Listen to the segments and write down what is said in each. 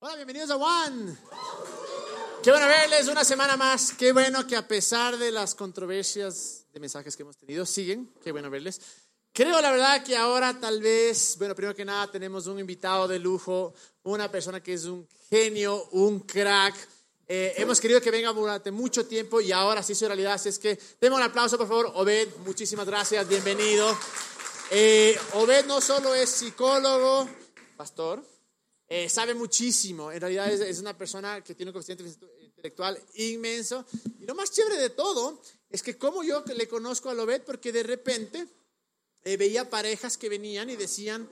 Hola, bienvenidos a One. Qué bueno verles una semana más. Qué bueno que a pesar de las controversias de mensajes que hemos tenido, siguen. Qué bueno verles. Creo la verdad que ahora tal vez, bueno, primero que nada tenemos un invitado de lujo, una persona que es un genio, un crack. Eh, hemos querido que venga durante mucho tiempo y ahora sí es realidad. Es que demos un aplauso, por favor. Obed, muchísimas gracias, bienvenido. Eh, Obed no solo es psicólogo, pastor, eh, sabe muchísimo. En realidad es, una persona que tiene un coeficiente intelectual inmenso. Y lo más chévere de todo es que como yo le conozco a Obed, porque de repente eh, veía parejas que venían y decían,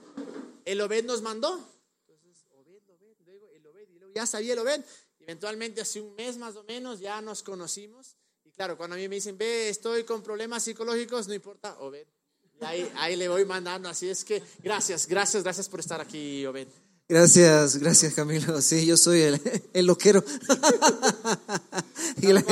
el Obed nos mandó. Entonces, Obed, Obed, luego el Obed, y luego ya sabía el Obed. Eventualmente hace un mes más o menos ya nos conocimos. Y claro, cuando a mí me dicen, ve, estoy con problemas psicológicos, no importa, Obed. Y ahí, ahí le voy mandando. Así es que gracias, gracias, gracias por estar aquí, Obed. Gracias, gracias Camilo. Sí, yo soy el, el loquero. y la,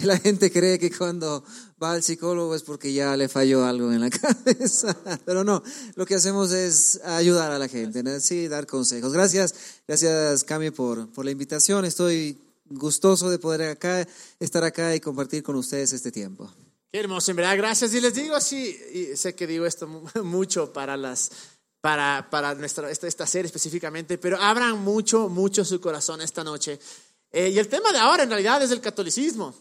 la, gente cree que cuando va al psicólogo es porque ya le falló algo en la cabeza. Pero no, lo que hacemos es ayudar a la gente, ¿no? sí, dar consejos. Gracias, gracias Cami por, por la invitación. Estoy gustoso de poder acá, estar acá y compartir con ustedes este tiempo. Qué hermoso, en verdad, gracias. Y les digo así, y sé que digo esto mucho para las para, para nuestra, esta, esta, serie específicamente, pero abran mucho, mucho su corazón esta noche. Eh, y el tema de ahora en realidad es el catolicismo.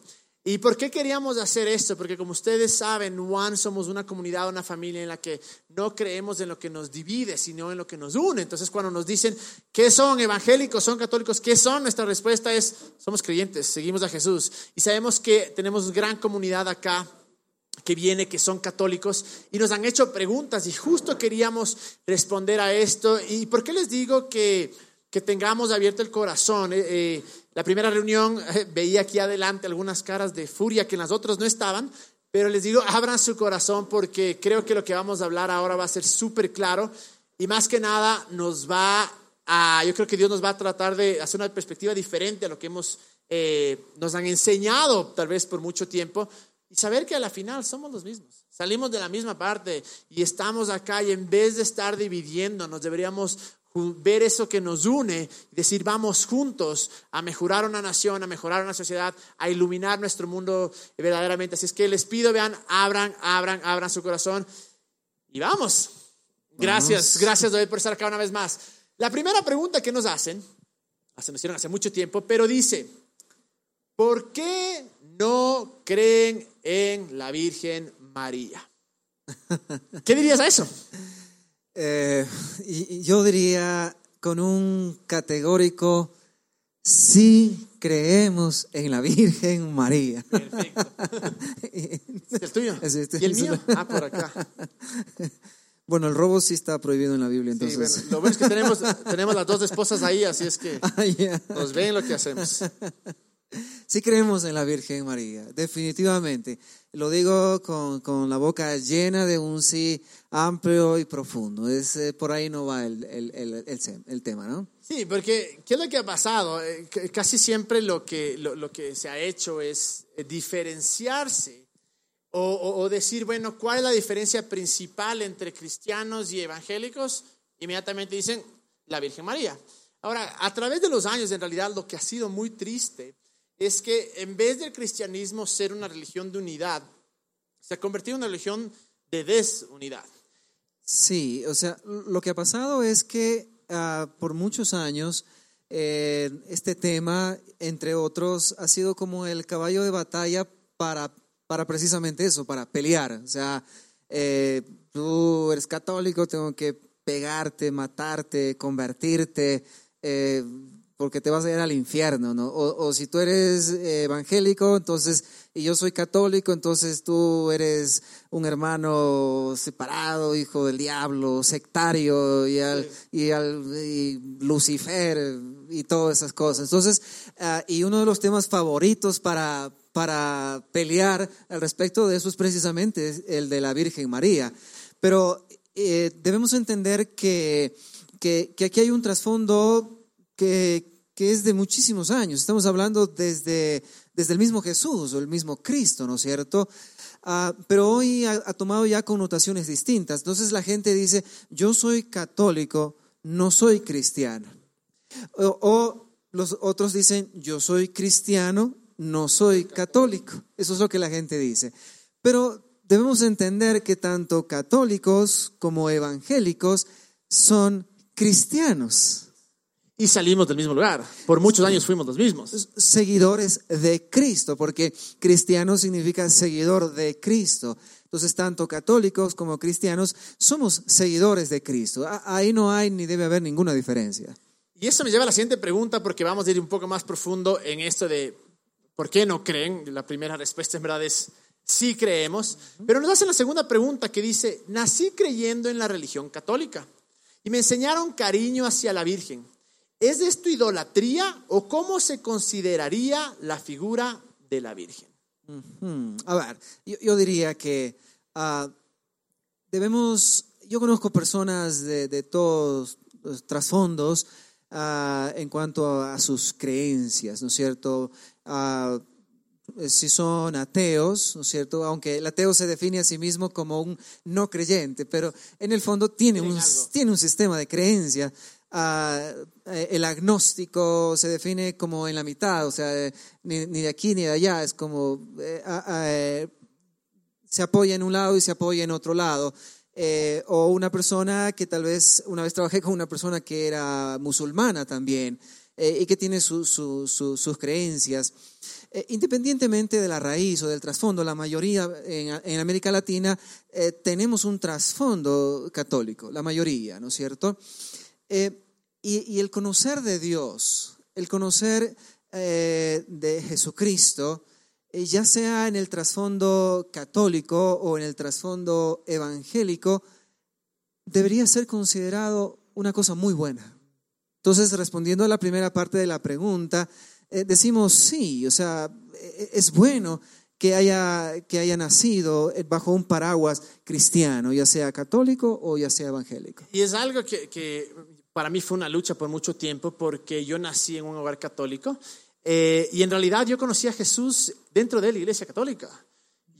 ¿Y por qué queríamos hacer esto? Porque como ustedes saben, One somos una comunidad, una familia en la que no creemos en lo que nos divide, sino en lo que nos une. Entonces cuando nos dicen, ¿qué son evangélicos? ¿Son católicos? ¿Qué son? Nuestra respuesta es, somos creyentes, seguimos a Jesús. Y sabemos que tenemos gran comunidad acá que viene, que son católicos, y nos han hecho preguntas y justo queríamos responder a esto. ¿Y por qué les digo que, que tengamos abierto el corazón? Eh, eh, la primera reunión eh, veía aquí adelante algunas caras de furia que en las otras no estaban, pero les digo, abran su corazón porque creo que lo que vamos a hablar ahora va a ser súper claro y más que nada nos va a, yo creo que Dios nos va a tratar de hacer una perspectiva diferente a lo que hemos, nos han enseñado tal vez por mucho tiempo, y saber que a la final somos los mismos. Salimos de la misma parte y estamos acá y en vez de estar dividiéndonos, deberíamos ver eso que nos une y decir, vamos juntos a mejorar una nación, a mejorar una sociedad, a iluminar nuestro mundo verdaderamente. Así es que les pido, vean, abran, abran, abran su corazón y vamos. Gracias, gracias David por estar acá una vez más. La primera pregunta que nos hacen, se nos hicieron hace mucho tiempo, pero dice, ¿por qué no creen en la Virgen María. ¿Qué dirías a eso? Eh, yo diría con un categórico, sí creemos en la Virgen María. Perfecto. ¿El tuyo? ¿Y el mío? Ah, por acá. Bueno, el robo sí está prohibido en la Biblia, entonces. Sí, bueno, lo bueno es que tenemos, tenemos las dos esposas ahí, así es que ah, yeah. nos ven lo que hacemos. Sí creemos en la Virgen María, definitivamente. Lo digo con, con la boca llena de un sí amplio y profundo. Es, eh, por ahí no va el, el, el, el, tema, ¿no? Sí, porque ¿qué es lo que ha pasado? Eh, casi siempre lo que, lo, lo, que se ha hecho es eh, diferenciarse o, o, o decir, bueno, ¿cuál es la diferencia principal entre cristianos y evangélicos? Inmediatamente dicen la Virgen María. Ahora, a través de los años, en realidad, lo que ha sido muy triste es que en vez del cristianismo ser una religión de unidad, se ha convertido en una religión de desunidad. Sí, o sea, lo que ha pasado es que uh, por muchos años eh, este tema, entre otros, ha sido como el caballo de batalla para, para precisamente eso, para pelear. O sea, eh, tú eres católico, tengo que pegarte, matarte, convertirte. Eh, porque te vas a ir al infierno, ¿no? O, si tú eres evangélico, entonces, y yo soy católico, entonces tú eres un hermano separado, hijo del diablo, sectario, y, al, y, al, Lucifer, y todas esas cosas. Entonces, uh, y uno de los temas favoritos para, para pelear al respecto de eso es precisamente el de la Virgen María. Pero eh, debemos entender que, que, que aquí hay un trasfondo que, que es de muchísimos años. Estamos hablando desde, desde el mismo Jesús o el mismo Cristo, ¿no es cierto? Uh, pero hoy ha, tomado ya connotaciones distintas. Entonces la gente dice, yo soy católico, no soy cristiano. O los otros dicen, yo soy cristiano, no soy católico. Eso es lo que la gente dice. Pero debemos entender que tanto católicos como evangélicos son cristianos. Y salimos del mismo lugar. Por muchos años fuimos los mismos. Seguidores de Cristo, porque cristiano significa seguidor de Cristo. Entonces, tanto católicos como cristianos somos seguidores de Cristo. Ahí no hay ni debe haber ninguna diferencia. Y eso me lleva a la siguiente pregunta, porque vamos a ir un poco más profundo en esto de por qué no creen. La primera respuesta en verdad es sí creemos, pero nos hacen la segunda pregunta que dice, nací creyendo en la religión católica y me enseñaron cariño hacia la Virgen. ¿Es esto idolatría o cómo se consideraría la figura de la Virgen? A ver, yo, diría que ah, debemos, yo conozco personas de, todos los trasfondos ah, en cuanto a, sus creencias, ¿no es cierto? Ah, si son ateos, ¿no es cierto? Aunque el ateo se define a sí mismo como un no creyente, pero en el fondo tiene, un, tiene un sistema de creencia. Eh, el agnóstico se define como en la mitad, o sea, ni, de aquí ni de allá, es como eh, eh, se apoya en un lado y se apoya en otro lado. o una persona que tal vez, una vez trabajé con una persona que era musulmana también y que tiene sus creencias. Eh, independientemente de la raíz o del trasfondo, la mayoría en, América Latina eh, tenemos un trasfondo católico, la mayoría, ¿no es cierto? Eh, y, el conocer de Dios, el conocer de Jesucristo, ya sea en el trasfondo católico o en el trasfondo evangélico, debería ser considerado una cosa muy buena. Entonces, respondiendo a la primera parte de la pregunta, eh, decimos sí, o sea, e-, es bueno que haya, que haya nacido bajo un paraguas cristiano, ya sea católico o ya sea evangélico. Y es algo que, que para mí fue una lucha por mucho tiempo porque yo nací en un hogar católico eh, y en realidad yo conocí a Jesús dentro de la iglesia católica.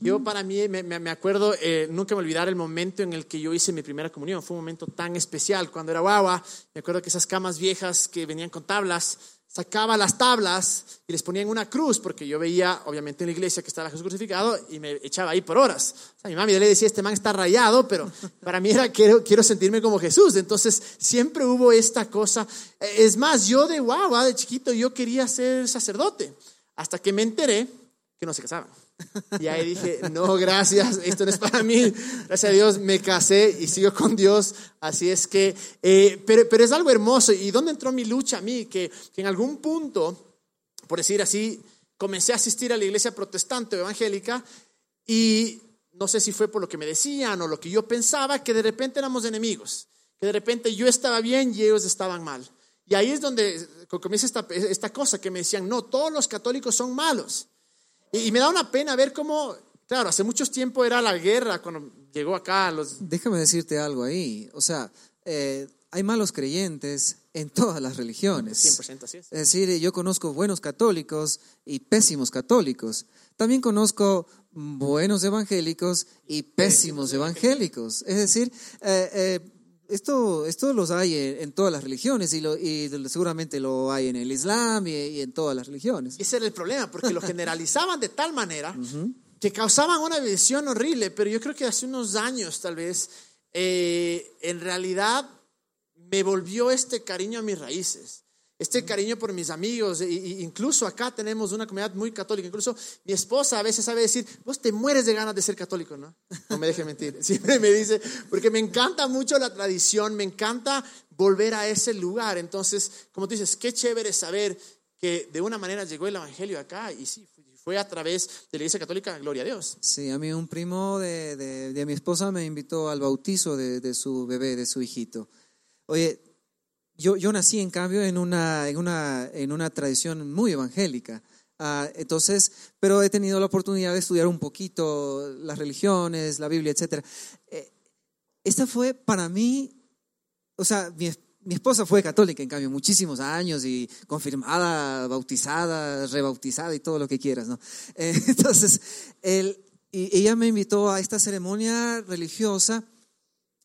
Yo mm. para mí me, me acuerdo, eh, nunca me olvidar el momento en el que yo hice mi primera comunión. Fue un momento tan especial cuando era guagua. Me acuerdo que esas camas viejas que venían con tablas, sacaba las tablas y les ponía en una cruz, porque yo veía, obviamente, en la iglesia que estaba Jesús crucificado y me echaba ahí por horas. O sea, mi mami le decía, este man está rayado, pero para mí era, quiero, quiero sentirme como Jesús. Entonces, siempre hubo esta cosa. Es más, yo de guau, de chiquito, yo quería ser sacerdote, hasta que me enteré que no se casaban. Y ahí dije, no, gracias, esto no es para mí. Gracias a Dios me casé y sigo con Dios. Así es que, eh, pero, pero, es algo hermoso. ¿Y dónde entró mi lucha a mí? Que, en algún punto, por decir así, comencé a asistir a la iglesia protestante o evangélica y no sé si fue por lo que me decían o lo que yo pensaba, que de repente éramos enemigos, que de repente yo estaba bien y ellos estaban mal. Y ahí es donde comienza esta, esta cosa que me decían, no, todos los católicos son malos. Y, me da una pena ver cómo, claro, hace mucho tiempo era la guerra cuando llegó acá los... Déjame decirte algo ahí, o sea, eh, hay malos creyentes en todas las religiones. 100% así es. Es decir, yo conozco buenos católicos y pésimos católicos. También conozco buenos evangélicos y pésimos evangélicos. Es decir, eh, eh, esto, esto los hay en, todas las religiones y, lo, y, seguramente lo hay en el Islam y, en todas las religiones. Ese era el problema, porque lo generalizaban de tal manera que causaban una visión horrible, pero yo creo que hace unos años tal vez, eh, en realidad me volvió este cariño a mis raíces este cariño por mis amigos, e, incluso acá tenemos una comunidad muy católica, incluso mi esposa a veces sabe decir, vos te mueres de ganas de ser católico, ¿no? No me deje mentir, siempre me dice, porque me encanta mucho la tradición, me encanta volver a ese lugar, entonces, como tú dices, qué chévere saber que de una manera llegó el Evangelio acá y sí, fue a través de la Iglesia Católica, gloria a Dios. Sí, a mí un primo de, de, mi esposa me invitó al bautizo de, de su bebé, de su hijito. Oye, yo, yo nací, en cambio, en una, en una, en una tradición muy evangélica. Ah, entonces, pero he tenido la oportunidad de estudiar un poquito las religiones, la Biblia, etc. Eh, esta fue para mí, o sea, mi, mi, esposa fue católica, en cambio, muchísimos años y confirmada, bautizada, rebautizada y todo lo que quieras, ¿no? Eh, entonces, él, y ella me invitó a esta ceremonia religiosa.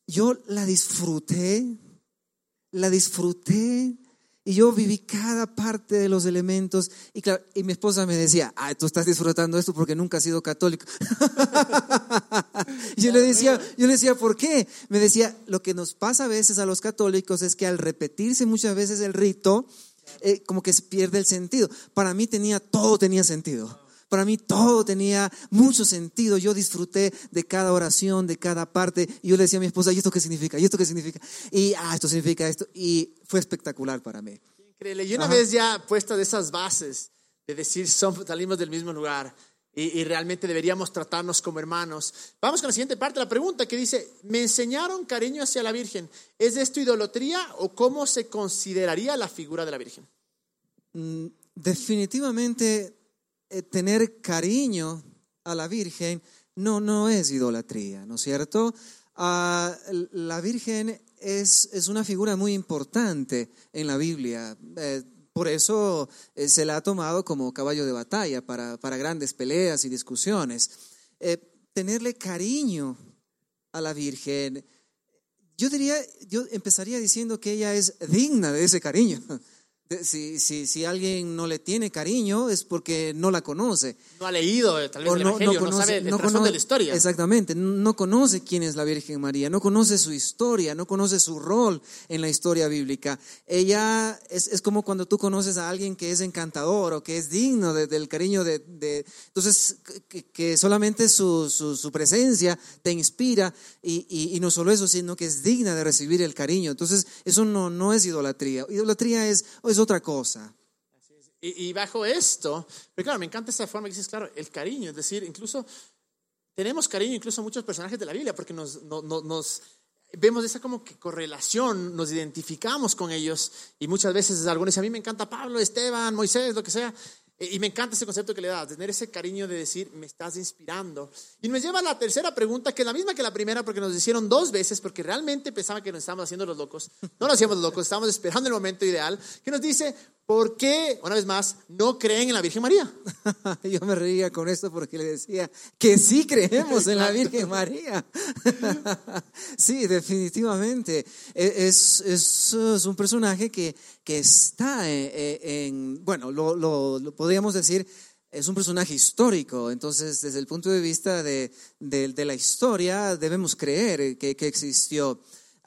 Yo la disfruté la disfruté Y yo viví cada parte de los elementos. Y, claro, y mi esposa me decía, ay, tú estás disfrutando esto porque nunca has sido católico. yo le, decía, yo le decía, ¿por qué? Me decía, lo que nos pasa a veces a los católicos es que al repetirse muchas veces el rito, eh, como que se pierde el sentido. Para mí tenía, todo tenía sentido. Para mí todo tenía mucho sentido. Yo disfruté de cada oración, de cada parte. Y yo le decía a mi esposa, ¿y esto qué significa? ¿Y esto qué significa? Y, ah, esto significa esto. Y fue espectacular para mí. Increíble. Y una vez ya puesta de esas bases, de decir, salimos del mismo lugar y, y, realmente deberíamos tratarnos como hermanos. Vamos con la siguiente parte la pregunta que dice, me enseñaron cariño hacia la Virgen. ¿Es esto idolatría o cómo se consideraría la figura de la Virgen? Mm, definitivamente tener cariño a la Virgen no, no es idolatría, ¿no es cierto? Ah, la Virgen es, es, una figura muy importante en la Biblia. Eh, por eso eh, se la ha tomado como caballo de batalla para, para grandes peleas y discusiones. tenerle cariño a la Virgen, yo diría, yo empezaría diciendo que ella es digna de ese cariño. Si, si, si, alguien no le tiene cariño es porque no la conoce. No ha leído eh, tal vez el no, Evangelio, no, sabe el conoce, de la historia. Exactamente, no conoce quién es la Virgen María, no conoce su historia, no conoce su rol en la historia bíblica. Ella es, es como cuando tú conoces a alguien que es encantador o que es digno de, del cariño de... de entonces, que, que solamente su, su, su, presencia te inspira y, y, y, no solo eso, sino que es digna de recibir el cariño. Entonces, eso no, no es idolatría. Idolatría es otra cosa. Y, bajo esto, pero claro, me encanta esa forma que dices, claro, el cariño, es decir, incluso tenemos cariño incluso a muchos personajes de la Biblia porque nos, no, no, vemos esa como que correlación, nos identificamos con ellos y muchas veces algunos dicen, a mí me encanta Pablo, Esteban, Moisés, lo que sea, y me encanta ese concepto que le da, tener ese cariño de decir, me estás inspirando. Y nos lleva a la tercera pregunta, que es la misma que la primera, porque nos hicieron dos veces, porque realmente pensaban que nos estábamos haciendo los locos. No nos hacíamos los locos, estábamos esperando el momento ideal, que nos dice, ¿por qué, una vez más, no creen en la Virgen María? Yo me reía con esto porque le decía que sí creemos en la Virgen María. sí, definitivamente. E, es, es, es un personaje que que está en, bueno, lo, lo, podríamos decir, es un personaje histórico, entonces desde el punto de vista de, de, la historia debemos creer que, que existió.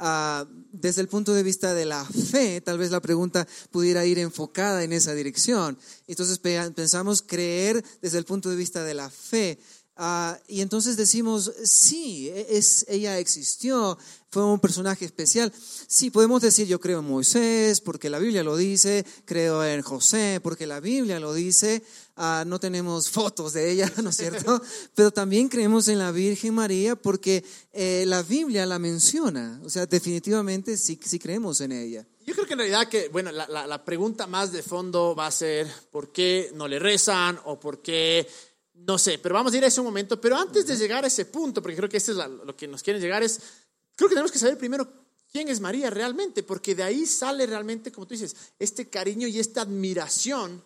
Uh, desde el punto de vista de la fe, tal vez la pregunta pudiera ir enfocada en esa dirección. Entonces pensamos creer desde el punto de vista de la fe. Uh, y entonces decimos, sí, e, es, ella existió, fue un personaje especial. Sí, podemos decir yo creo en Moisés porque la Biblia lo dice, creo en José porque la Biblia lo dice, uh, no tenemos fotos de ella, ¿no es cierto? Pero también creemos en la Virgen María porque eh, la Biblia la menciona, o sea, definitivamente sí, sí creemos en ella. Yo creo que en realidad que, bueno, la, la, la pregunta más de fondo va a ser ¿por qué no le rezan o por qué... No sé, pero vamos a ir a ese momento. Pero antes de llegar a ese punto, porque creo que este es la, lo que nos quieren llegar, es Creo que tenemos que saber primero quién es María realmente, porque de ahí sale realmente, como tú dices, este cariño y esta admiración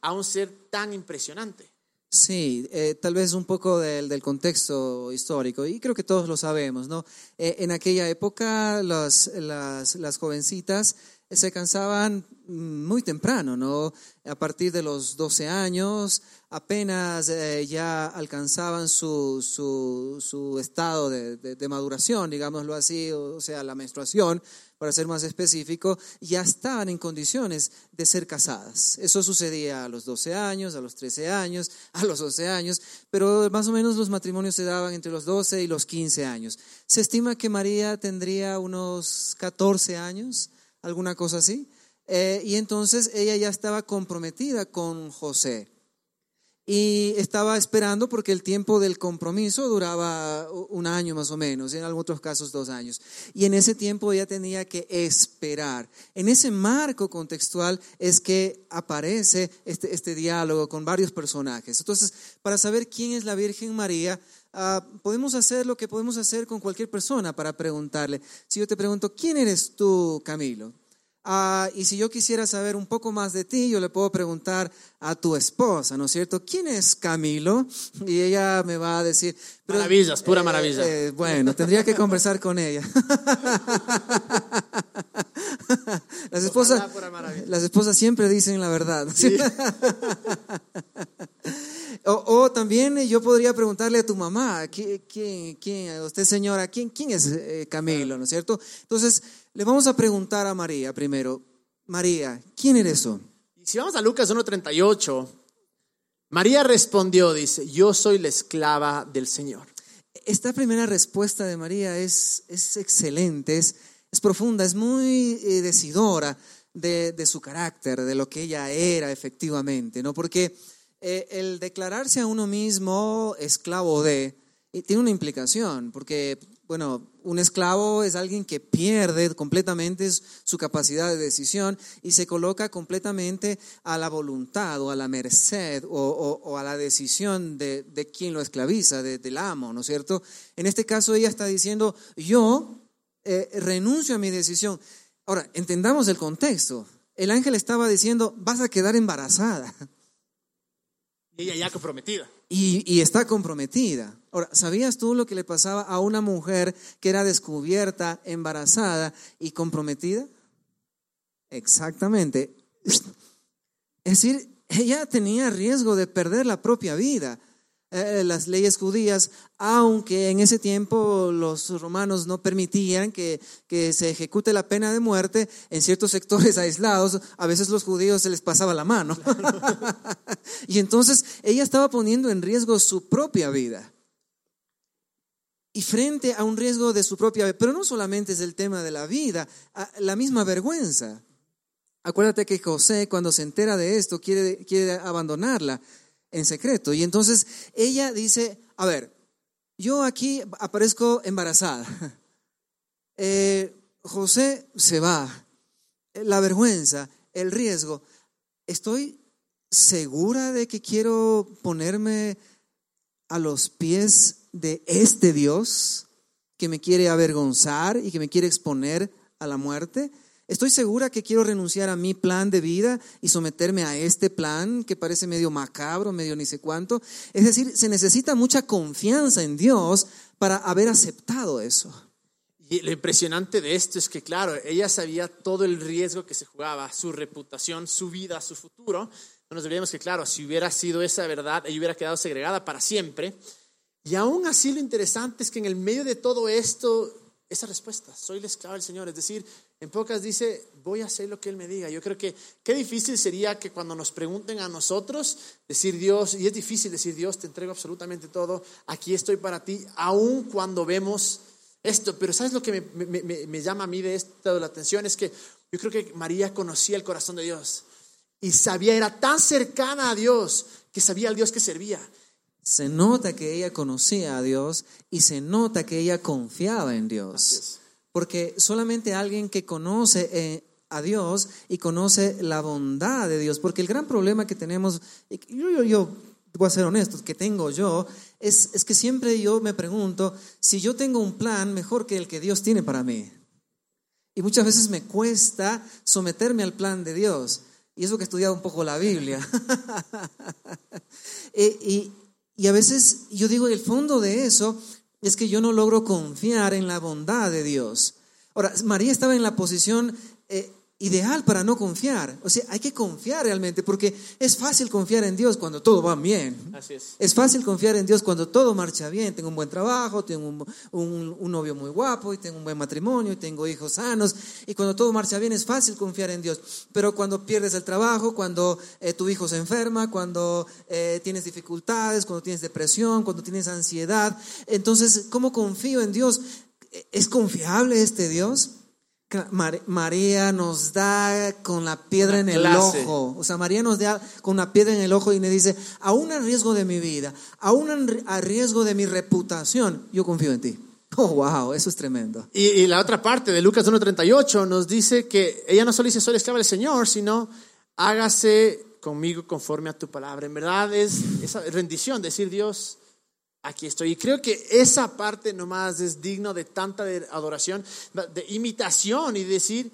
a un ser tan impresionante. Sí, eh, tal vez un poco del, del, contexto histórico, y creo que todos lo sabemos, ¿no? Eh, en aquella época las, las, las jovencitas se cansaban muy temprano, ¿no? A partir de los 12 años, apenas eh, ya alcanzaban su, su, su estado de, de, maduración, digámoslo así, o sea, la menstruación, para ser más específico, ya estaban en condiciones de ser casadas. Eso sucedía a los 12 años, a los 13 años, a los 12 años, pero más o menos los matrimonios se daban entre los 12 y los 15 años. Se estima que María tendría unos 14 años alguna cosa así. Eh, y entonces ella ya estaba comprometida con José. Y estaba esperando porque el tiempo del compromiso duraba un año más o menos, en algunos casos dos años. Y en ese tiempo ella tenía que esperar. En ese marco contextual es que aparece este, este diálogo con varios personajes. Entonces, para saber quién es la Virgen María, uh, podemos hacer lo que podemos hacer con cualquier persona para preguntarle. Si yo te pregunto, ¿quién eres tú, Camilo? Ah, y si yo quisiera saber un poco más de ti, yo le puedo preguntar a tu esposa, ¿no es cierto? ¿Quién es Camilo? Y ella me va a decir... Maravillas, pura maravilla. Eh, bueno, tendría que conversar con ella. las, esposas, las esposas siempre dicen la verdad. O, también yo podría preguntarle a tu mamá, ¿quién, quién, quién usted señora, quién, quién es eh, Camilo, ¿no es cierto? Entonces, le vamos a preguntar a María primero, María, ¿quién eres tú? Si vamos a Lucas 1.38, María respondió, dice, yo soy la esclava del Señor. Esta primera respuesta de María es, es excelente, es, es profunda, es muy eh, decidora de, de, su carácter, de lo que ella era efectivamente, ¿no? Porque eh, el declararse a uno mismo esclavo de, tiene una implicación, porque, bueno, un esclavo es alguien que pierde completamente su capacidad de decisión y se coloca completamente a la voluntad o a la merced o, a la decisión de, quien lo esclaviza, del amo, ¿no es cierto? En este caso ella está diciendo, yo eh, renuncio a mi decisión. Ahora, entendamos el contexto. El ángel estaba diciendo, vas a quedar embarazada. Y ella ya comprometida. Y, está comprometida. Ahora, ¿sabías tú lo que le pasaba a una mujer que era descubierta, embarazada y comprometida? Exactamente. Es decir, ella tenía riesgo de perder la propia vida. Eh, las leyes judías, aunque en ese tiempo los romanos no permitían que, que, se ejecute la pena de muerte, en ciertos sectores aislados, a veces los judíos se les pasaba la mano. y entonces ella estaba poniendo en riesgo su propia vida. Y frente a un riesgo de su propia vida, pero no solamente es el tema de la vida, la misma vergüenza. Acuérdate que José, cuando se entera de esto, quiere, quiere abandonarla en secreto. Y entonces ella dice, a ver, yo aquí aparezco embarazada. Eh, José se va. La vergüenza, el riesgo. ¿Estoy segura de que quiero ponerme a los pies de este Dios que me quiere avergonzar y que me quiere exponer a la muerte? Estoy segura que quiero renunciar a mi plan de vida y someterme a este plan que parece medio macabro, medio ni sé cuánto. Es decir, se necesita mucha confianza en Dios para haber aceptado eso. Y lo impresionante de esto es que, claro, ella sabía todo el riesgo que se jugaba, su reputación, su vida, su futuro. No nos olvidemos que, claro, si hubiera sido esa verdad, ella hubiera quedado segregada para siempre. Y aún así lo interesante es que en el medio de todo esto, esa respuesta, soy la esclava del Señor, es decir, en pocas dice, voy a hacer lo que Él me diga. Yo creo que qué difícil sería que cuando nos pregunten a nosotros, decir Dios, y es difícil decir Dios, te entrego absolutamente todo, aquí estoy para ti, aun cuando vemos esto. Pero ¿sabes lo que me, llama a mí de esto la atención? Es que yo creo que María conocía el corazón de Dios y sabía, era tan cercana a Dios que sabía al Dios que servía. Se nota que ella conocía a Dios y se nota que ella confiaba en Dios. Porque solamente alguien que conoce eh, a Dios y conoce la bondad de Dios, porque el gran problema que tenemos, yo, yo, voy a ser honesto, que tengo yo, es, es que siempre yo me pregunto si yo tengo un plan mejor que el que Dios tiene para mí. Y muchas veces me cuesta someterme al plan de Dios. Y eso que he estudiado un poco la Biblia. Eh, y, y a veces yo digo, el fondo de eso es que yo no logro confiar en la bondad de Dios. Ahora, María estaba en la posición eh, ideal para no confiar. O sea, hay que confiar realmente, porque es fácil confiar en Dios cuando todo va bien. Así es. es fácil confiar en Dios cuando todo marcha bien. Tengo un buen trabajo, tengo un, novio muy guapo, y tengo un buen matrimonio, y tengo hijos sanos. Y cuando todo marcha bien es fácil confiar en Dios. Pero cuando pierdes el trabajo, cuando eh, tu hijo se enferma, cuando eh, tienes dificultades, cuando tienes depresión, cuando tienes ansiedad, entonces, ¿cómo confío en Dios? ¿Es confiable este Dios? María nos da con la piedra en el ojo. O sea, María nos da con una piedra en el ojo y me dice, aún a riesgo de mi vida, aún a riesgo de mi reputación, yo confío en ti. Oh, wow, eso es tremendo. Y, la otra parte de Lucas 1.38 nos dice que ella no solo dice, soy esclava del Señor, sino hágase conmigo conforme a tu palabra. En verdad es esa rendición, decir Dios, aquí estoy. Y creo que esa parte nomás es digno de tanta adoración, de imitación y decir,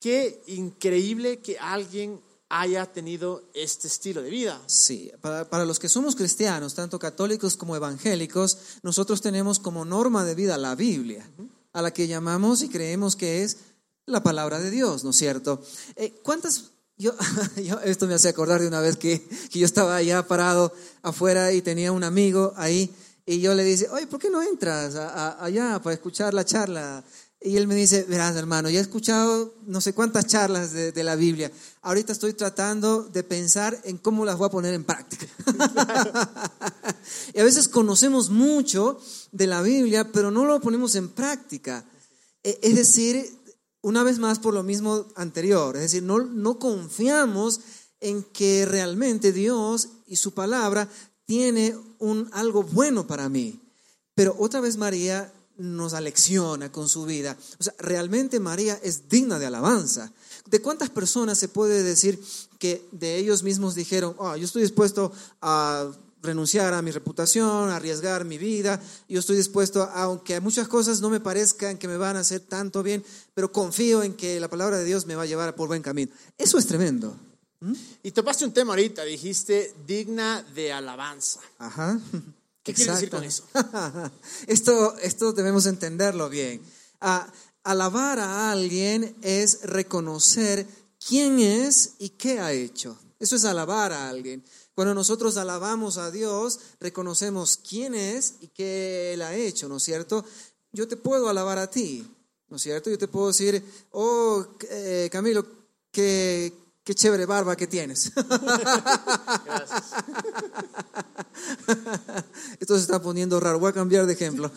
qué increíble que alguien haya tenido este estilo de vida. Sí, para, para, los que somos cristianos, tanto católicos como evangélicos, nosotros tenemos como norma de vida la Biblia, a la que llamamos y creemos que es la palabra de Dios, ¿no es cierto? Eh, ¿Cuántas yo, yo, esto me hace acordar de una vez que, que, yo estaba allá parado afuera y tenía un amigo ahí y yo le dije, oye, ¿por qué no entras allá para escuchar la charla? Y él me dice, verás hermano, ya he escuchado no sé cuántas charlas de, de, la Biblia. Ahorita estoy tratando de pensar en cómo las voy a poner en práctica. y a veces conocemos mucho de la Biblia, pero no lo ponemos en práctica. E, es decir, una vez más por lo mismo anterior, es decir, no, no confiamos en que realmente Dios y su palabra tiene un, algo bueno para mí. Pero otra vez María nos alecciona con su vida. O sea, realmente María es digna de alabanza. ¿De cuántas personas se puede decir que de ellos mismos dijeron, oh, yo estoy dispuesto a renunciar a mi reputación, arriesgar mi vida. Yo estoy dispuesto, aunque muchas cosas no me parezcan que me van a hacer tanto bien, pero confío en que la palabra de Dios me va a llevar por buen camino. Eso es tremendo. ¿Mm? Y topaste un tema ahorita, dijiste digna de alabanza. Ajá. ¿Qué quieres decir con eso? esto, esto debemos entenderlo bien. Ah, alabar a alguien es reconocer quién es y qué ha hecho. Eso es alabar a alguien. Cuando nosotros alabamos a Dios, reconocemos quién es y qué Él ha hecho, ¿no es cierto? Yo te puedo alabar a ti, ¿no es cierto? Yo te puedo decir, oh, eh, Camilo, qué, qué chévere barba que tienes. Gracias. Esto se está poniendo raro, voy a cambiar de ejemplo.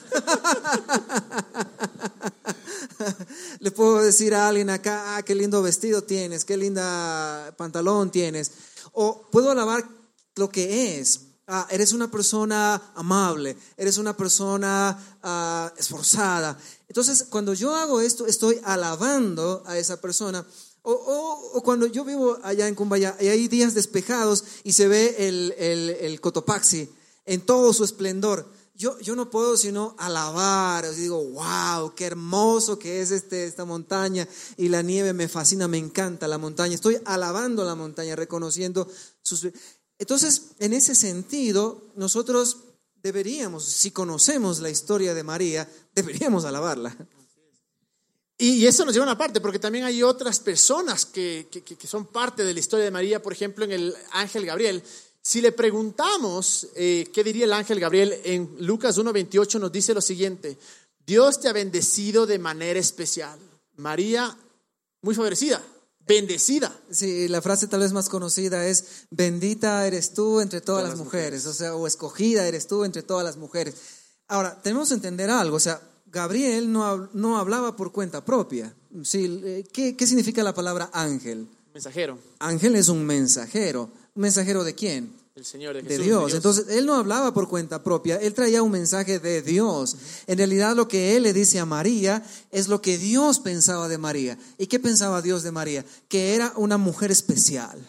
Le puedo decir a alguien acá, ah, qué lindo vestido tienes, qué linda pantalón tienes. O puedo alabar lo que es. Ah, eres una persona amable, eres una persona ah, esforzada. Entonces, cuando yo hago esto, estoy alabando a esa persona. O, cuando yo vivo allá en Cumbaya y hay días despejados y se ve el, el, el Cotopaxi en todo su esplendor, yo, yo no puedo sino alabar, os digo, wow, qué hermoso que es este, esta montaña y la nieve me fascina, me encanta la montaña. Estoy alabando la montaña, reconociendo sus... Entonces, en ese sentido, nosotros deberíamos, si conocemos la historia de María, deberíamos alabarla. Y eso nos lleva a una parte, porque también hay otras personas que, que, que, son parte de la historia de María, por ejemplo, en el ángel Gabriel. Si le preguntamos eh, qué diría el ángel Gabriel en Lucas 1.28 nos dice lo siguiente, Dios te ha bendecido de manera especial. María, muy favorecida, bendecida. Sí, la frase tal vez más conocida es, bendita eres tú entre todas, las, mujeres, o sea, o escogida eres tú entre todas las mujeres. Ahora, tenemos que entender algo, o sea, Gabriel no, no hablaba por cuenta propia. Sí, eh, ¿qué, ¿Qué significa la palabra ángel? Mensajero. Ángel es un mensajero. ¿Un mensajero de quién? El Señor de, Jesús, de, Dios. de, Dios. Entonces, él no hablaba por cuenta propia, él traía un mensaje de Dios. En realidad, lo que él le dice a María es lo que Dios pensaba de María. ¿Y qué pensaba Dios de María? Que era una mujer especial,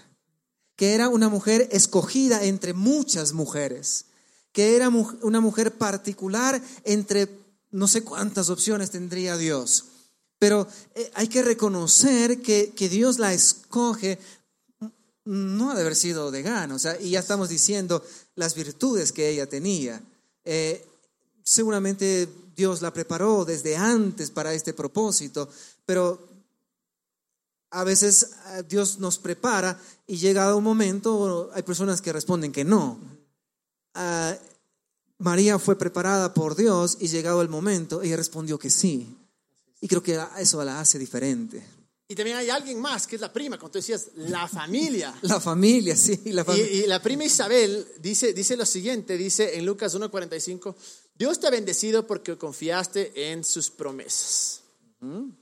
que era una mujer escogida entre muchas mujeres, que era una mujer particular entre no sé cuántas opciones tendría Dios. Pero eh, hay que reconocer que, que Dios la escoge no ha de haber sido de gana, o sea, y ya estamos diciendo las virtudes que ella tenía. Eh, seguramente Dios la preparó desde antes para este propósito, pero a veces eh, Dios nos prepara y llegado un momento hay personas que responden que no. Uh, María fue preparada por Dios y llegado el momento, ella respondió que sí. Y creo que eso la hace diferente. Y también hay alguien más, que es la prima, como tú decías, la familia. La familia, sí. La y, y, la prima Isabel dice, dice lo siguiente, dice en Lucas 1.45, Dios te ha bendecido porque confiaste en sus promesas.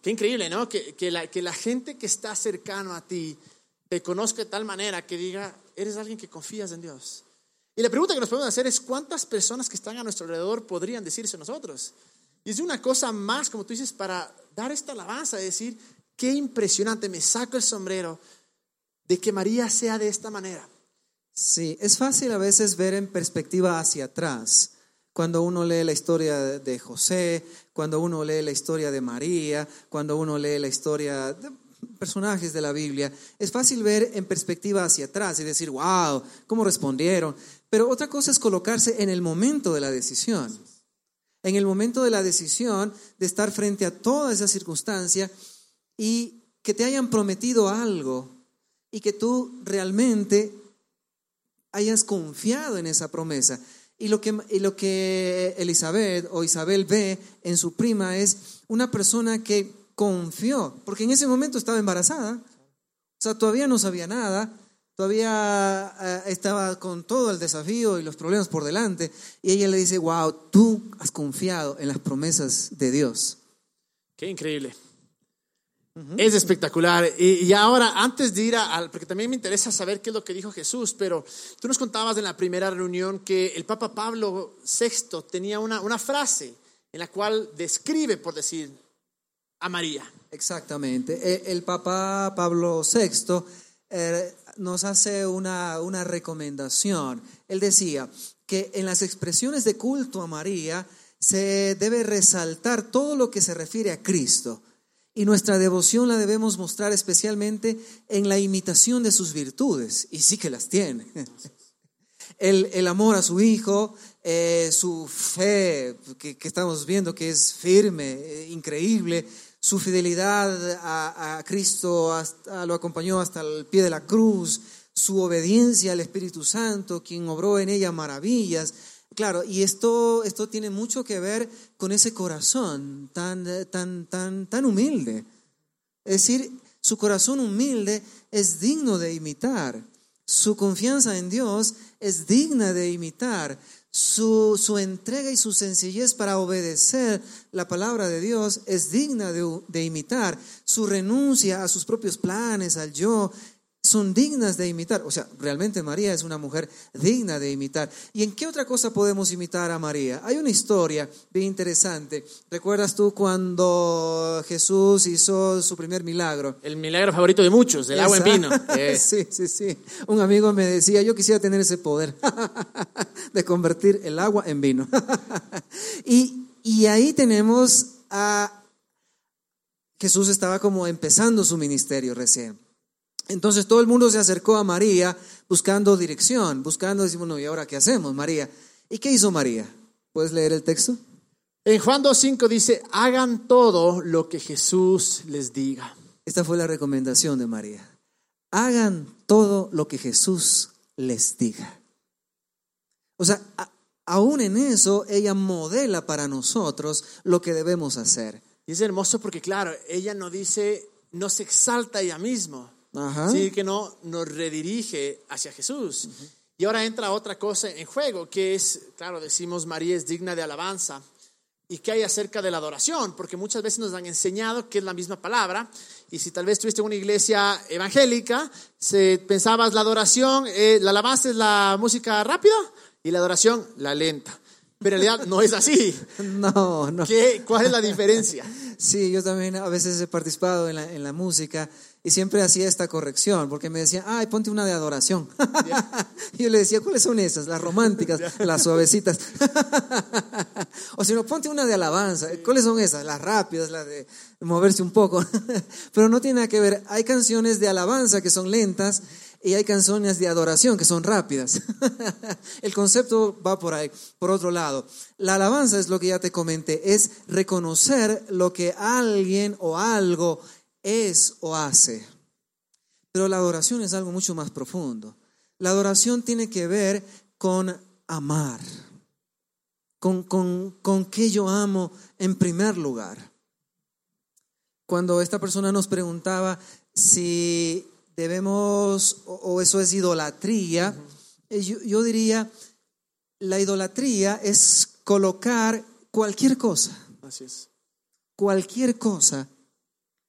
Qué increíble, ¿no? Que, que, la, que la gente que está cercano a ti te conozca de tal manera que diga, eres alguien que confías en Dios. Y la pregunta que nos podemos hacer es, ¿cuántas personas que están a nuestro alrededor podrían decirse nosotros? Y es una cosa más, como tú dices, para dar esta alabanza, decir, Qué impresionante, me saco el sombrero de que María sea de esta manera. Sí, es fácil a veces ver en perspectiva hacia atrás. Cuando uno lee la historia de José, cuando uno lee la historia de María, cuando uno lee la historia de personajes de la Biblia, es fácil ver en perspectiva hacia atrás y decir, wow, ¿cómo respondieron? Pero otra cosa es colocarse en el momento de la decisión. En el momento de la decisión de estar frente a toda esa circunstancia y que te hayan prometido algo y que tú realmente hayas confiado en esa promesa. Y lo que, y lo que Elizabeth o Isabel ve en su prima es una persona que confió, porque en ese momento estaba embarazada, o sea, todavía no sabía nada, todavía eh, estaba con todo el desafío y los problemas por delante, y ella le dice, wow, tú has confiado en las promesas de Dios. Qué increíble. Es espectacular. Y, ahora, antes de ir al, porque también me interesa saber qué es lo que dijo Jesús, pero tú nos contabas en la primera reunión que el Papa Pablo VI tenía una, una frase en la cual describe, por decir, a María. Exactamente. E, el, Papa Pablo VI eh, nos hace una, una recomendación. Él decía que en las expresiones de culto a María se debe resaltar todo lo que se refiere a Cristo y nuestra devoción la debemos mostrar especialmente en la imitación de sus virtudes, y sí que las tiene. El, amor a su Hijo, eh, su fe, que, estamos viendo que es firme, eh, increíble, su fidelidad a, Cristo lo acompañó hasta el pie de la cruz, su obediencia al Espíritu Santo, quien obró en ella maravillas, Claro, y esto, esto tiene mucho que ver con ese corazón tan, tan, tan, tan humilde. Es decir, su corazón humilde es digno de imitar. Su confianza en Dios es digna de imitar. Su, su entrega y su sencillez para obedecer la palabra de Dios es digna de, de imitar. Su renuncia a sus propios planes, al yo, son dignas de imitar. O sea, realmente María es una mujer digna de imitar. ¿Y en qué otra cosa podemos imitar a María? Hay una historia bien interesante. ¿Recuerdas tú cuando Jesús hizo su primer milagro? El milagro favorito de muchos, del agua en vino. sí, sí, sí. Un amigo me decía, yo quisiera tener ese poder de convertir el agua en vino. y, y ahí tenemos a... Jesús estaba como empezando su ministerio recién. Entonces todo el mundo se acercó a María buscando dirección, buscando, decimos, no, ¿y ahora qué hacemos, María? ¿Y qué hizo María? ¿Puedes leer el texto? En Juan 2.5 dice, hagan todo lo que Jesús les diga. Esta fue la recomendación de María. Hagan todo lo que Jesús les diga. O sea, aún en eso ella modela para nosotros lo que debemos hacer. Y es hermoso porque, claro, ella no dice, no se exalta ella misma Sí, que no nos redirige hacia Jesús. Y ahora entra otra cosa en juego, que es, claro, decimos María es digna de alabanza. ¿Y qué hay acerca de la adoración? Porque muchas veces nos han enseñado que es la misma palabra. Y si tal vez estuviste en una iglesia evangélica, se, pensabas la adoración, eh, la alabanza es la música rápida y la adoración la lenta. Pero en realidad no es así. No, no. ¿Qué, ¿Cuál es la diferencia? Sí, yo también a veces he participado en la, en la música y siempre hacía esta corrección, porque me decía, ay, ponte una de adoración. y yo le decía, ¿cuáles son esas? Las románticas, las suavecitas. o si no, ponte una de alabanza. ¿Cuáles son esas? Las rápidas, las de moverse un poco. Pero no tiene nada que ver. Hay canciones de alabanza que son lentas y hay canciones de adoración que son rápidas. El concepto va por ahí. Por otro lado, la alabanza es lo que ya te comenté, es reconocer lo que alguien o algo es o hace. Pero la adoración es algo mucho más profundo. La adoración tiene que ver con amar, con, con, con qué yo amo en primer lugar. Cuando esta persona nos preguntaba si debemos, o, eso es idolatría, yo, yo diría, la idolatría es colocar cualquier cosa. Así es. Cualquier cosa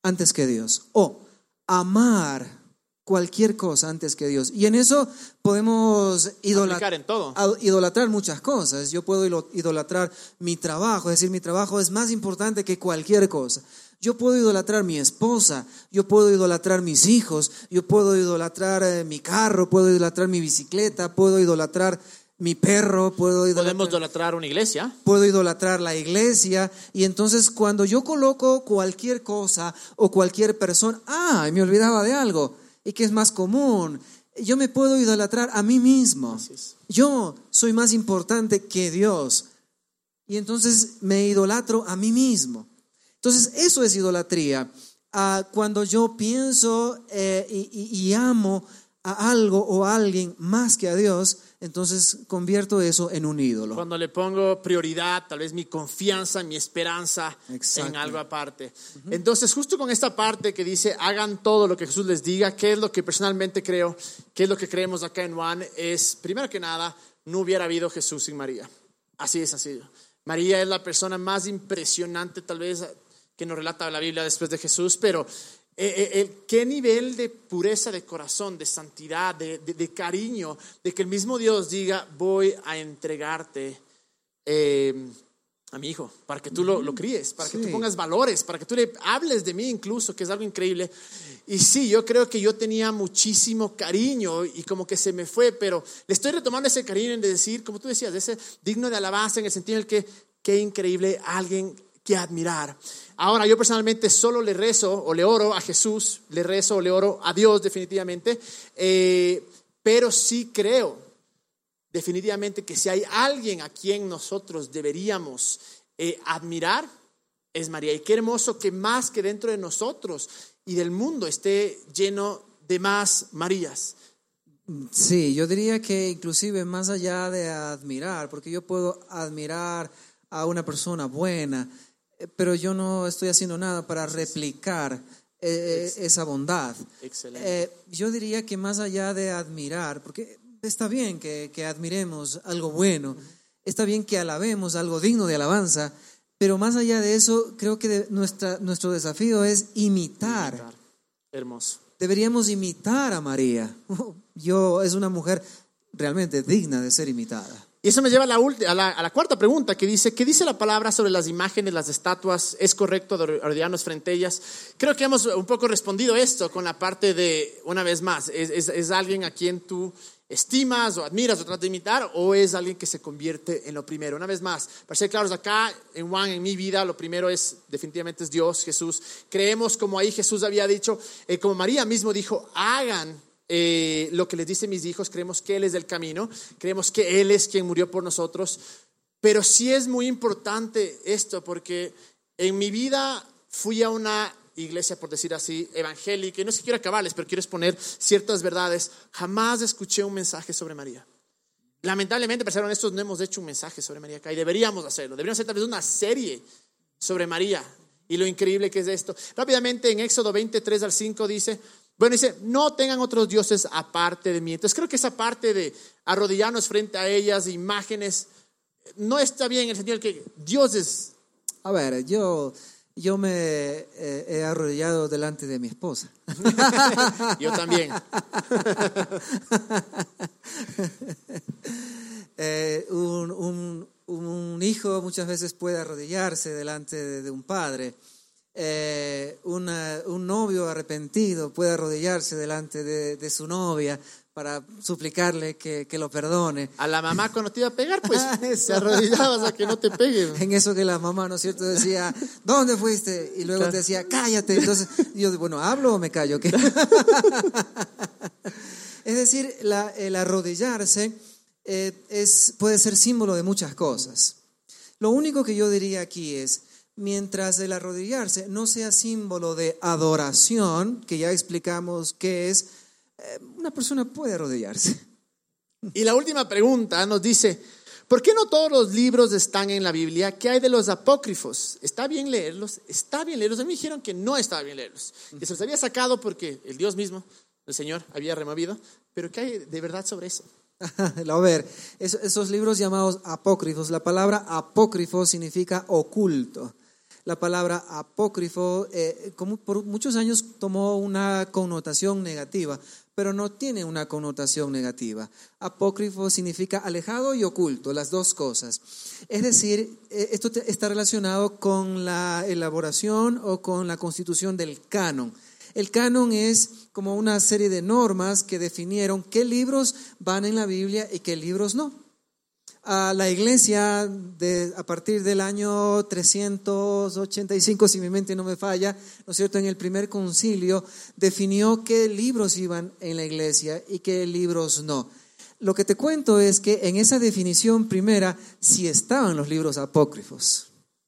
antes que Dios o amar cualquier cosa antes que Dios. Y en eso podemos idolatrar, en todo. idolatrar muchas cosas. Yo puedo idolatrar mi trabajo, es decir, mi trabajo es más importante que cualquier cosa. Yo puedo idolatrar mi esposa, yo puedo idolatrar mis hijos, yo puedo idolatrar eh, mi carro, puedo idolatrar mi bicicleta, puedo idolatrar mi perro, puedo Podemos idolatrar, idolatrar una iglesia. puedo idolatrar la iglesia. Y entonces cuando yo coloco cualquier cosa o cualquier persona, ah, me olvidaba de algo, y que es más común, yo me puedo idolatrar a mí mismo. Yo soy más importante que Dios. Y entonces me idolatro a mí mismo. Entonces eso es idolatría. Ah, cuando yo pienso eh, y, y- y amo a algo o a alguien más que a Dios, entonces convierto eso en un ídolo. Cuando le pongo prioridad, tal vez mi confianza, mi esperanza en Exacto. algo aparte. Entonces, justo con esta parte que dice, hagan todo lo que Jesús les diga, ¿qué es lo que personalmente creo? ¿Qué es lo que creemos acá en Juan? Es, primero que nada, no hubiera habido Jesús sin María. Así de sencillo. María es la persona más impresionante, tal vez, que nos relata la Biblia después de Jesús, pero qué nivel de pureza de corazón, de santidad, de, de- de cariño, de que el mismo Dios diga, voy a entregarte eh, a mi hijo, para que tú lo, lo críes, para que tú pongas valores, para que tú le hables de mí incluso, que es algo increíble. Y sí, yo creo que yo tenía muchísimo cariño y como que se me fue, pero le estoy retomando ese cariño en de decir, como tú decías, de ese digno de alabanza en el sentido en el que qué increíble alguien que admirar. Ahora, yo personalmente solo le rezo o le oro a Jesús, le rezo o le oro a Dios definitivamente, eh, pero sí creo definitivamente que si hay alguien a quien nosotros deberíamos eh, admirar, es María. Y qué hermoso que más que dentro de nosotros y del mundo esté lleno de más Marías. Sí, yo diría que inclusive más allá de admirar, porque yo puedo admirar a una persona buena, pero yo no estoy haciendo nada para replicar eh, esa bondad. Excelente. Eh, yo diría que más allá de admirar, porque está bien que, que admiremos algo bueno, está bien que alabemos algo digno de alabanza, pero más allá de eso, creo que de- nuestra, nuestro desafío es imitar. Hermoso. Deberíamos imitar a María. Yo es una mujer realmente digna de ser imitada. Y eso me lleva a la, a la, a la cuarta pregunta que dice, ¿qué dice la palabra sobre las imágenes, las estatuas? ¿Es correcto arrodillarnos frente a ellas? Creo que hemos un poco respondido esto con la parte de, una vez más, ¿es, es, es alguien a quien tú estimas o admiras o tratas de imitar o es alguien que se convierte en lo primero? Una vez más, para ser claros, acá en Juan, en mi vida, lo primero es, definitivamente es Dios, Jesús. Creemos como ahí Jesús había dicho, eh, como María mismo dijo, hagan eh, lo que les dice mis hijos, creemos que Él es el camino, creemos que Él es quien murió por nosotros, pero sí es muy importante esto porque en mi vida fui a una iglesia, por decir así, evangélica, y no es que quiero acabarles, pero quiero exponer ciertas verdades, jamás escuché un mensaje sobre María. Lamentablemente, para ser honestos, no hemos hecho un mensaje sobre María acá y deberíamos hacerlo, deberíamos hacer tal vez una serie sobre María y lo increíble que es esto. Rápidamente en Éxodo 23 al 5 dice, bueno, dice, no tengan otros dioses aparte de mí. Entonces creo que esa parte de arrodillarnos frente a ellas, imágenes, no está bien en el sentido de que Dios es... A ver, yo, yo me eh, he arrodillado delante de mi esposa. Yo también. Eh, un, un- un hijo muchas veces puede arrodillarse delante de, de un padre. Eh, una- un novio arrepentido puede arrodillarse delante de, de su novia para suplicarle que, que lo perdone. A la mamá cuando te iba a pegar, pues Eso. te arrodillabas a que no te pegue. En eso que la mamá, ¿no es cierto?, decía, ¿dónde fuiste? Y luego te decía, cállate. Entonces yo, bueno, ¿hablo o me callo? ¿Qué? es decir, la- el arrodillarse eh, es, puede ser símbolo de muchas cosas. Lo único que yo diría aquí es, mientras el arrodillarse no sea símbolo de adoración, que ya explicamos qué es, eh, una persona puede arrodillarse. Y la última pregunta nos dice, ¿por qué no todos los libros están en la Biblia? ¿Qué hay de los apócrifos? ¿Está bien leerlos? ¿Está bien leerlos? A mí me dijeron que no estaba bien leerlos, que se los había sacado porque el Dios mismo, el Señor, había removido. Pero ¿qué hay de verdad sobre eso? A ver, es- esos libros llamados apócrifos, la palabra apócrifo significa oculto. La palabra apócrifo, eh, como por muchos años tomó una connotación negativa, pero no tiene una connotación negativa. Apócrifo significa alejado y oculto, las dos cosas. Es decir, eh, esto está relacionado con la elaboración o con la constitución del canon. El canon es como una serie de normas que definieron qué libros van en la Biblia y qué libros no. A la iglesia de, a partir del año 385, si mi mente no me falla, ¿no es cierto? En el primer concilio definió qué libros iban en la iglesia y qué libros no. Lo que te cuento es que en esa definición primera sí estaban los libros apócrifos.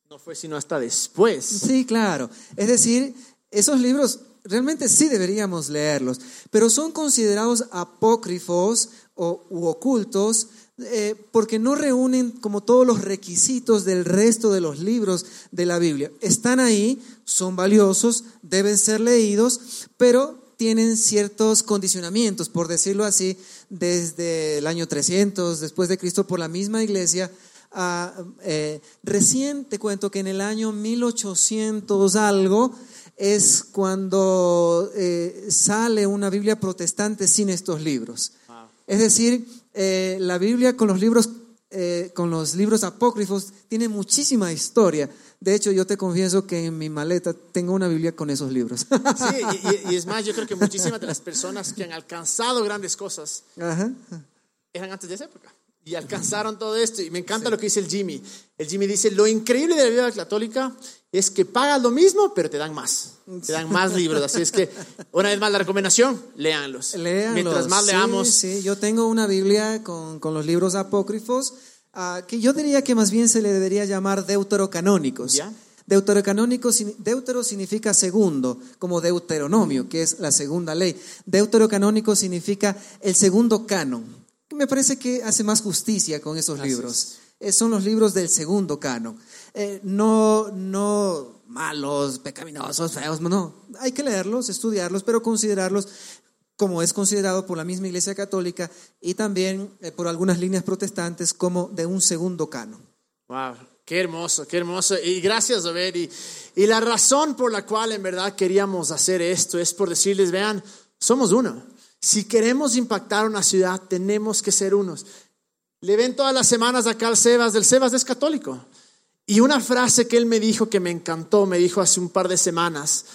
No fue sino hasta después. Sí, claro. Es decir, esos libros realmente sí deberíamos leerlos, pero son considerados apócrifos o u ocultos eh, porque no reúnen como todos los requisitos del resto de los libros de la Biblia. Están ahí, son valiosos, deben ser leídos, pero tienen ciertos condicionamientos, por decirlo así, desde el año 300 después de Cristo por la misma iglesia. Eh, recién te cuento que en el año 1800 algo es cuando eh, sale una Biblia protestante sin estos libros. Es decir, eh, la Biblia con los libros eh, con los libros apócrifos tiene muchísima historia. De hecho, yo te confieso que en mi maleta tengo una Biblia con esos libros. Sí, y, es más, yo creo que muchísimas de las personas que han alcanzado grandes cosas eran antes de esa época. Y alcanzaron todo esto. Y me encanta lo que dice el Jimmy. El Jimmy dice, lo increíble de la Biblia católica es que pagas lo mismo, pero te dan más. Te dan más libros. Así es que, una vez más, la recomendación, léanlos. Mientras más leamos. Sí, yo tengo una Biblia con, con los libros apócrifos, uh, que yo diría que más bien se le debería llamar deuterocanónicos. ¿Ya? Deuterocanónico, deutero significa segundo, como deuteronomio, que es la segunda ley. Deuterocanónico significa el segundo canon. Me parece que hace más justicia con esos libros. Eh, son los libros del segundo canon. Eh, no, no malos, pecaminosos, feos, no. Hay que leerlos, estudiarlos, pero considerarlos como es considerado por la misma Iglesia Católica y también eh, por algunas líneas protestantes como de un segundo canon. Wow, qué hermoso, qué hermoso. Y gracias, Obed. Y, y la razón por la cual en verdad queríamos hacer esto es por decirles, vean, somos uno. Si queremos impactar una ciudad, tenemos que ser unos. Le ven todas las semanas acá al Sebas, del Sebas es católico. Y una frase que él me dijo que me encantó, me dijo hace un par de semanas,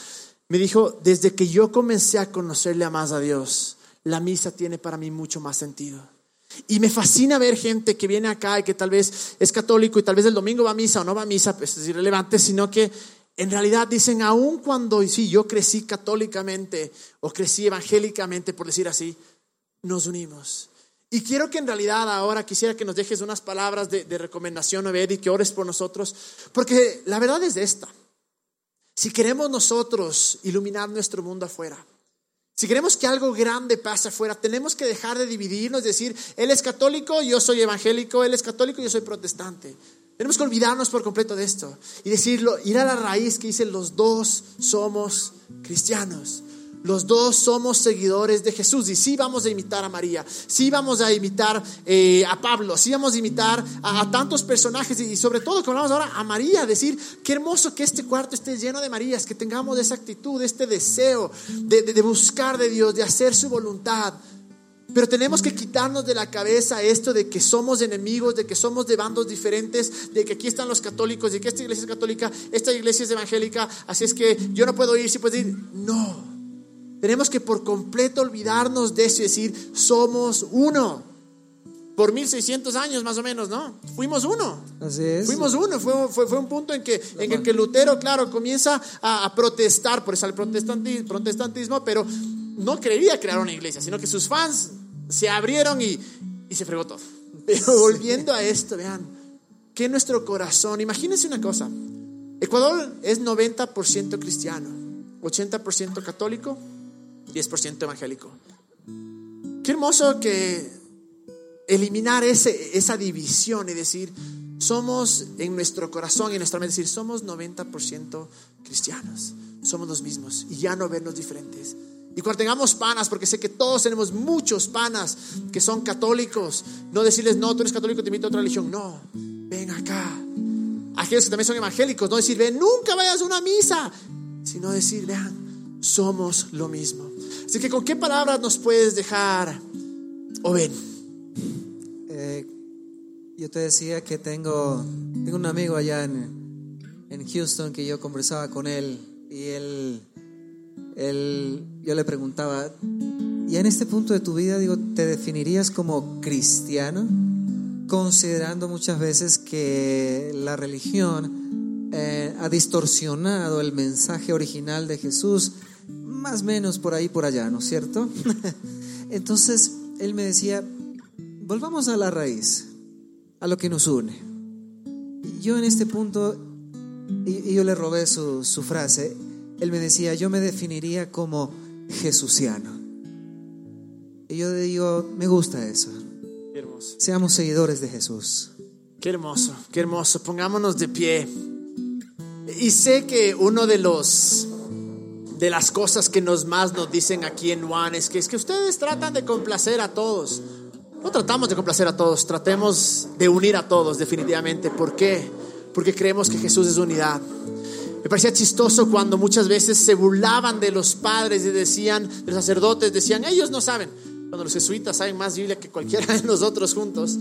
me dijo, desde que yo comencé a conocerle a más a Dios, la misa tiene para mí mucho más sentido. Y me fascina ver gente que viene acá y que tal vez es católico y tal vez el domingo va a misa o no va a misa, pues es irrelevante, sino que en realidad dicen, aun cuando sí, yo crecí católicamente o crecí evangélicamente, por decir así, nos unimos. Y quiero que en realidad ahora quisiera que nos dejes unas palabras de, recomendación, Obed, y que ores por nosotros, porque la verdad es esta. Si queremos nosotros iluminar nuestro mundo afuera, si queremos que algo grande pase afuera, tenemos que dejar de dividirnos, decir, él es católico, yo soy evangélico, él es católico, yo soy protestante. Tenemos que olvidarnos por completo de esto y decirlo, ir a la raíz que dice, los dos somos cristianos. Los dos somos seguidores de Jesús y sí vamos a imitar a María, sí vamos a imitar eh, a Pablo, sí vamos a imitar a, tantos personajes y, sobre todo, como hablamos ahora, a María, decir, qué hermoso que este cuarto esté lleno de Marías, que tengamos esa actitud, este deseo de, de buscar de Dios, de hacer su voluntad. Pero tenemos que quitarnos de la cabeza esto de que somos enemigos, de que somos de bandos diferentes, de que aquí están los católicos, de que esta iglesia es católica, esta iglesia es evangélica, así es que yo no puedo ir, si puedes ir. No. Tenemos que por completo olvidarnos de eso y decir, somos uno. Por 1600 años más o menos, ¿no? Fuimos uno. Así es. Fuimos uno. Fue, fue, fue un punto en, que, en el que Lutero, claro, comienza a, protestar por el protestantismo, protestantismo, pero no quería crear una iglesia, sino que sus fans se abrieron y, y se fregó todo. Pero volviendo a esto, vean, que nuestro corazón, imagínense una cosa, Ecuador es 90% cristiano, 80% católico, 10% evangélico. Qué hermoso que eliminar ese, esa división y decir, somos en nuestro corazón y en nuestra mente, decir, somos 90% cristianos, somos los mismos y ya no vernos diferentes. Y cuando tengamos panas, porque sé que todos tenemos muchos panas que son católicos, no decirles, no, tú eres católico, te invito a otra religión. No, ven acá. Aquellos que también son evangélicos, no decir, ven, nunca vayas a una misa, sino decir, vean, somos lo mismo. Así que, ¿con qué palabras nos puedes dejar, o ven? Eh, yo te decía que tengo, tengo un amigo allá en, en Houston que yo conversaba con él y él él, yo le preguntaba, ¿y en este punto de tu vida, digo, te definirías como cristiano? considerando muchas veces que la religión eh, ha distorsionado el mensaje original de Jesús, más o menos por ahí, por allá, ¿no es cierto? Entonces, él me decía, volvamos a la raíz, a lo que nos une. Yo en este punto, y, yo le robé su, su frase, él me decía, yo me definiría como jesuciano. Y yo digo, me gusta eso. Qué hermoso. Seamos seguidores de Jesús. Qué hermoso, qué hermoso. Pongámonos de pie. Y sé que uno de los de las cosas que nos más nos dicen aquí en Juan es que es que ustedes tratan de complacer a todos. No tratamos de complacer a todos, tratemos de unir a todos definitivamente. ¿Por qué? Porque creemos que Jesús es unidad. Me parecía chistoso cuando muchas veces se burlaban de los padres y decían, de los sacerdotes, decían, ellos no saben. Cuando los jesuitas saben más Biblia que cualquiera de nosotros juntos.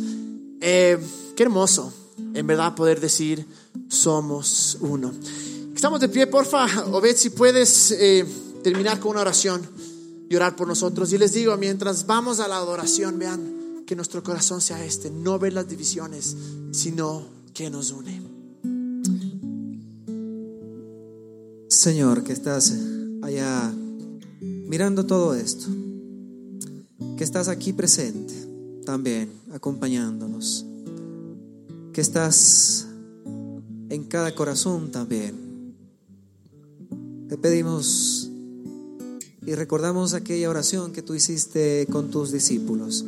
Eh, qué hermoso, en verdad, poder decir, somos uno. Estamos de pie, porfa, Obed, si puedes eh, terminar con una oración y orar por nosotros. Y les digo, mientras vamos a la adoración, vean que nuestro corazón sea este, no ver las divisiones, sino que nos une. Señor, que estás allá mirando todo esto, que estás aquí presente también, acompañándonos, que estás en cada corazón también te pedimos y recordamos aquella oración que tú hiciste con tus discípulos.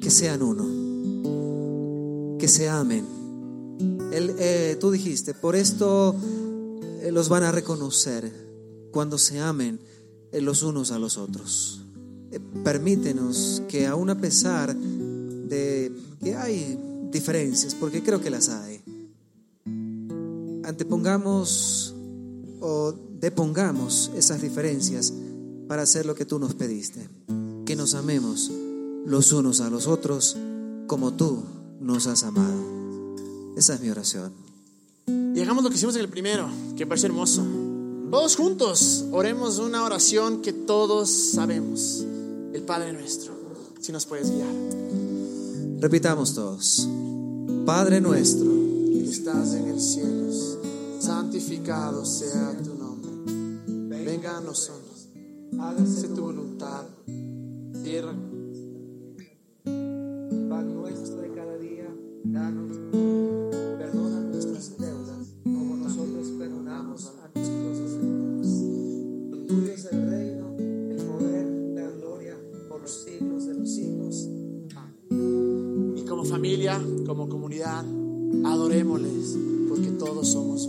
Que sean uno, que se amen. Eh, tú dijiste, por esto eh, los van a reconocer cuando se amen eh, los unos a los otros. permítenos que aun a pesar de que hay diferencias, porque creo que las hay, antepongamos o depongamos esas diferencias para hacer lo que tú nos pediste. Que nos amemos los unos a los otros como tú nos has amado. Esa es mi oración. Y hagamos lo que hicimos en el primero, que parece hermoso. Todos juntos oremos una oración que todos sabemos. El Padre nuestro, si nos puedes guiar. Repitamos todos. Padre nuestro, que estás en el cielo santificado sea tu nombre. Venga a nosotros, hágase tu voluntad, tierra. Pan nuestro de cada día, danos, familia, como comunidad, adorémosles, porque todos somos.